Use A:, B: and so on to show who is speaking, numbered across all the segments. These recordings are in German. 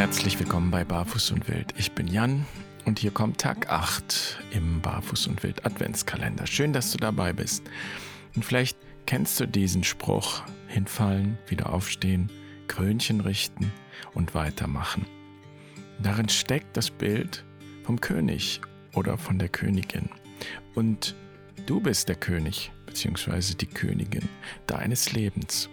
A: Herzlich willkommen bei Barfuß und Wild. Ich bin Jan und hier kommt Tag 8 im Barfuß und Wild Adventskalender. Schön, dass du dabei bist. Und vielleicht kennst du diesen Spruch: hinfallen, wieder aufstehen, Krönchen richten und weitermachen. Darin steckt das Bild vom König oder von der Königin. Und du bist der König bzw. die Königin deines Lebens.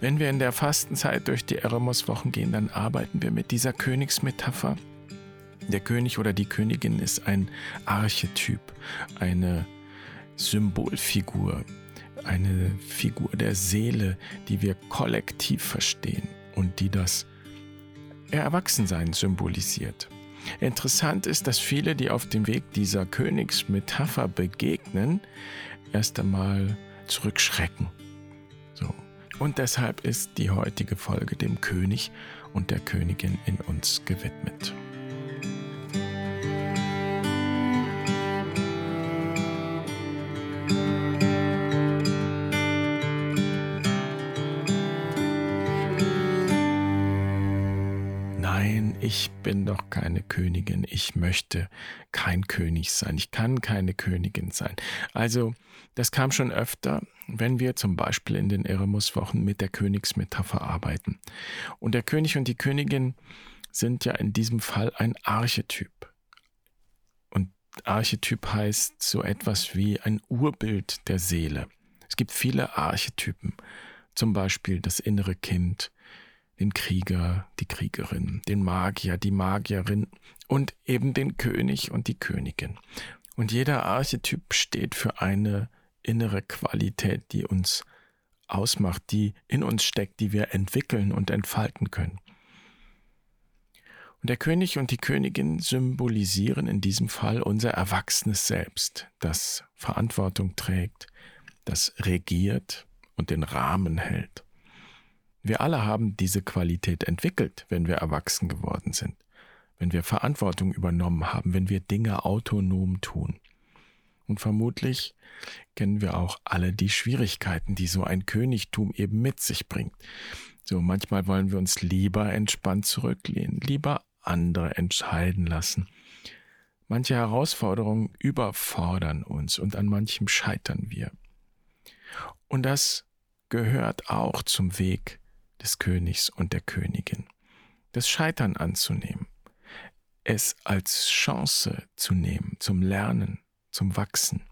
A: Wenn wir in der Fastenzeit durch die Eremos-Wochen gehen, dann arbeiten wir mit dieser Königsmetapher. Der König oder die Königin ist ein Archetyp, eine Symbolfigur, eine Figur der Seele, die wir kollektiv verstehen und die das Erwachsensein symbolisiert. Interessant ist, dass viele, die auf dem Weg dieser Königsmetapher begegnen, erst einmal zurückschrecken. So. Und deshalb ist die heutige Folge dem König und der Königin in uns gewidmet. Königin, ich möchte kein König sein, ich kann keine Königin sein. Also das kam schon öfter, wenn wir zum Beispiel in den Eremus-Wochen mit der Königsmetapher arbeiten. Und der König und die Königin sind ja in diesem Fall ein Archetyp. Und Archetyp heißt so etwas wie ein Urbild der Seele. Es gibt viele Archetypen, zum Beispiel das innere Kind, den Krieger, die Kriegerin, den Magier, die Magierin und eben den König und die Königin. Und jeder Archetyp steht für eine innere Qualität, die uns ausmacht, die in uns steckt, die wir entwickeln und entfalten können. Und der König und die Königin symbolisieren in diesem Fall unser erwachsenes Selbst, das Verantwortung trägt, das regiert und den Rahmen hält. Wir alle haben diese Qualität entwickelt, wenn wir erwachsen geworden sind, wenn wir Verantwortung übernommen haben, wenn wir Dinge autonom tun. Und vermutlich kennen wir auch alle die Schwierigkeiten, die so ein Königtum eben mit sich bringt. So manchmal wollen wir uns lieber entspannt zurücklehnen, lieber andere entscheiden lassen. Manche Herausforderungen überfordern uns und an manchem scheitern wir. Und das gehört auch zum Weg des Königs und der Königin. Das Scheitern anzunehmen, es als Chance zu nehmen zum Lernen, zum Wachsen.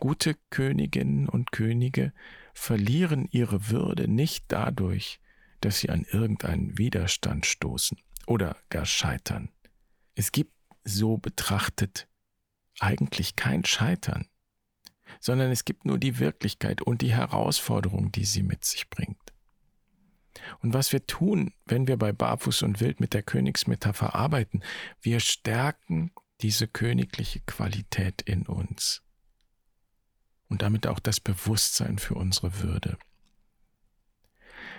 A: Gute Königinnen und Könige verlieren ihre Würde nicht dadurch, dass sie an irgendeinen Widerstand stoßen oder gar scheitern. Es gibt so betrachtet eigentlich kein Scheitern, sondern es gibt nur die Wirklichkeit und die Herausforderung, die sie mit sich bringt. Und was wir tun, wenn wir bei Barfuß und Wild mit der Königsmetapher arbeiten, wir stärken diese königliche Qualität in uns und damit auch das Bewusstsein für unsere Würde.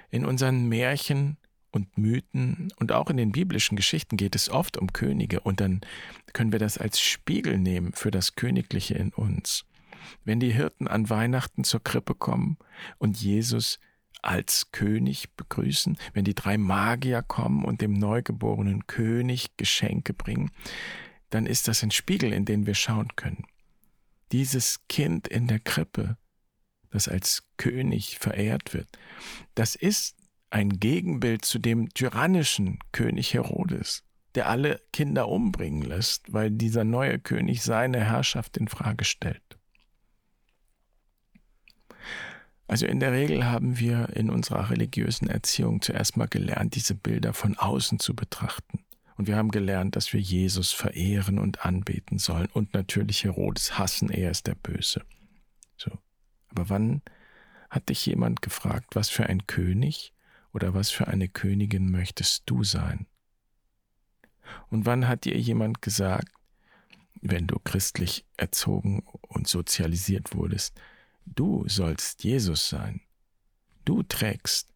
A: In unseren Märchen und Mythen und auch in den biblischen Geschichten geht es oft um Könige und dann können wir das als Spiegel nehmen für das Königliche in uns. Wenn die Hirten an Weihnachten zur Krippe kommen und Jesus als König begrüßen, wenn die drei Magier kommen und dem neugeborenen König Geschenke bringen, dann ist das ein Spiegel, in den wir schauen können. Dieses Kind in der Krippe, das als König verehrt wird, das ist ein Gegenbild zu dem tyrannischen König Herodes, der alle Kinder umbringen lässt, weil dieser neue König seine Herrschaft in Frage stellt. Also in der Regel haben wir in unserer religiösen Erziehung zuerst mal gelernt, diese Bilder von außen zu betrachten. Und wir haben gelernt, dass wir Jesus verehren und anbeten sollen und natürlich Herodes hassen, er ist der Böse. So. Aber wann hat dich jemand gefragt, was für ein König oder was für eine Königin möchtest du sein? Und wann hat dir jemand gesagt, wenn du christlich erzogen und sozialisiert wurdest, Du sollst Jesus sein. Du trägst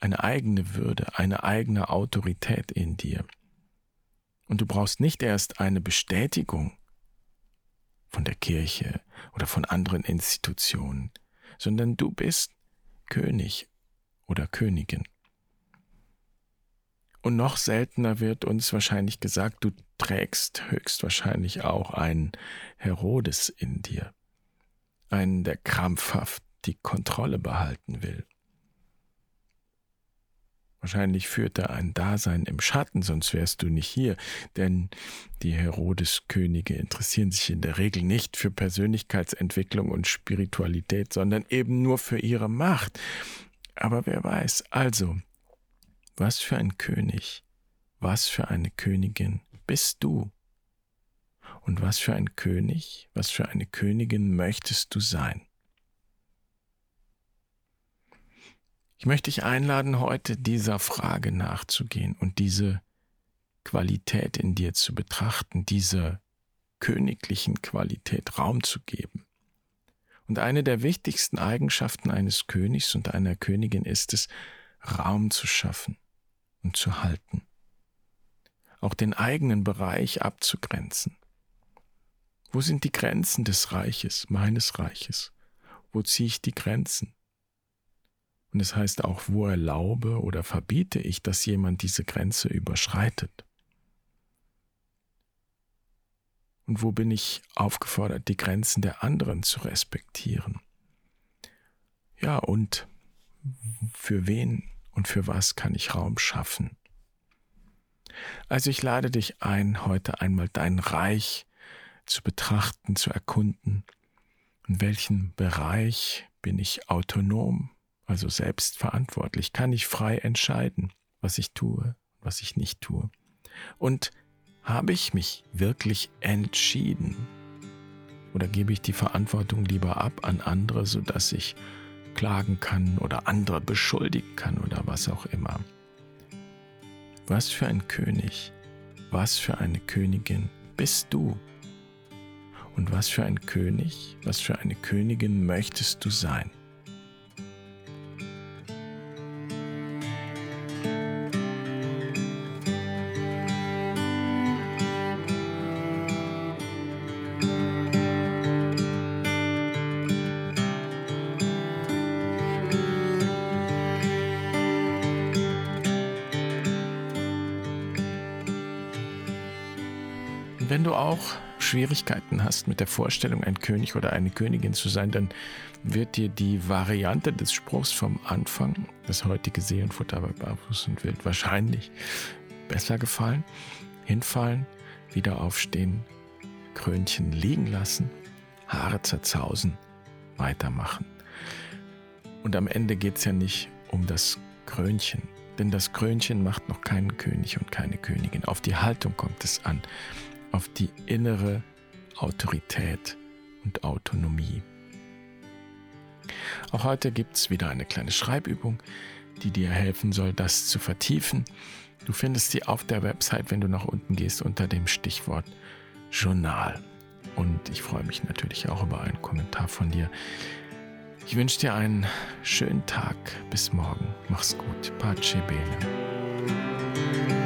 A: eine eigene Würde, eine eigene Autorität in dir. Und du brauchst nicht erst eine Bestätigung von der Kirche oder von anderen Institutionen, sondern du bist König oder Königin. Und noch seltener wird uns wahrscheinlich gesagt, du trägst höchstwahrscheinlich auch einen Herodes in dir, einen, der krampfhaft die Kontrolle behalten will. Wahrscheinlich führt er ein Dasein im Schatten, sonst wärst du nicht hier, denn die Herodes-Könige interessieren sich in der Regel nicht für Persönlichkeitsentwicklung und Spiritualität, sondern eben nur für ihre Macht. Aber wer weiß, also, was für ein König, was für eine Königin bist du? Und was für ein König, was für eine Königin möchtest du sein? Ich möchte dich einladen, heute dieser Frage nachzugehen und diese Qualität in dir zu betrachten, diese königlichen Qualität Raum zu geben. Und eine der wichtigsten Eigenschaften eines Königs und einer Königin ist es, Raum zu schaffen und zu halten. Auch den eigenen Bereich abzugrenzen. Wo sind die Grenzen des Reiches, meines Reiches? Wo ziehe ich die Grenzen? Und es heißt auch, wo erlaube oder verbiete ich, dass jemand diese Grenze überschreitet? Und wo bin ich aufgefordert, die Grenzen der anderen zu respektieren? Ja, und für wen und für was kann ich Raum schaffen? Also ich lade dich ein, heute einmal dein Reich zu betrachten, zu erkunden. In welchem Bereich bin ich autonom, also selbstverantwortlich? Kann ich frei entscheiden, was ich tue, was ich nicht tue? Und habe ich mich wirklich entschieden? Oder gebe ich die Verantwortung lieber ab an andere, sodass ich klagen kann oder andere beschuldigen kann oder was auch immer. Was für ein König, was für eine Königin bist du? Und was für ein König, was für eine Königin möchtest du sein? wenn du auch Schwierigkeiten hast mit der Vorstellung, ein König oder eine Königin zu sein, dann wird dir die Variante des Spruchs vom Anfang, das heutige Seelenfutter bei Barfuß und Wild, wahrscheinlich besser gefallen. Hinfallen, wieder aufstehen, Krönchen liegen lassen, Haare zerzausen, weitermachen. Und am Ende geht es ja nicht um das Krönchen, denn das Krönchen macht noch keinen König und keine Königin. Auf die Haltung kommt es an auf die innere Autorität und Autonomie. Auch heute gibt es wieder eine kleine Schreibübung, die dir helfen soll, das zu vertiefen. Du findest sie auf der Website, wenn du nach unten gehst, unter dem Stichwort Journal. Und ich freue mich natürlich auch über einen Kommentar von dir. Ich wünsche dir einen schönen Tag. Bis morgen. Mach's gut. Pace bene.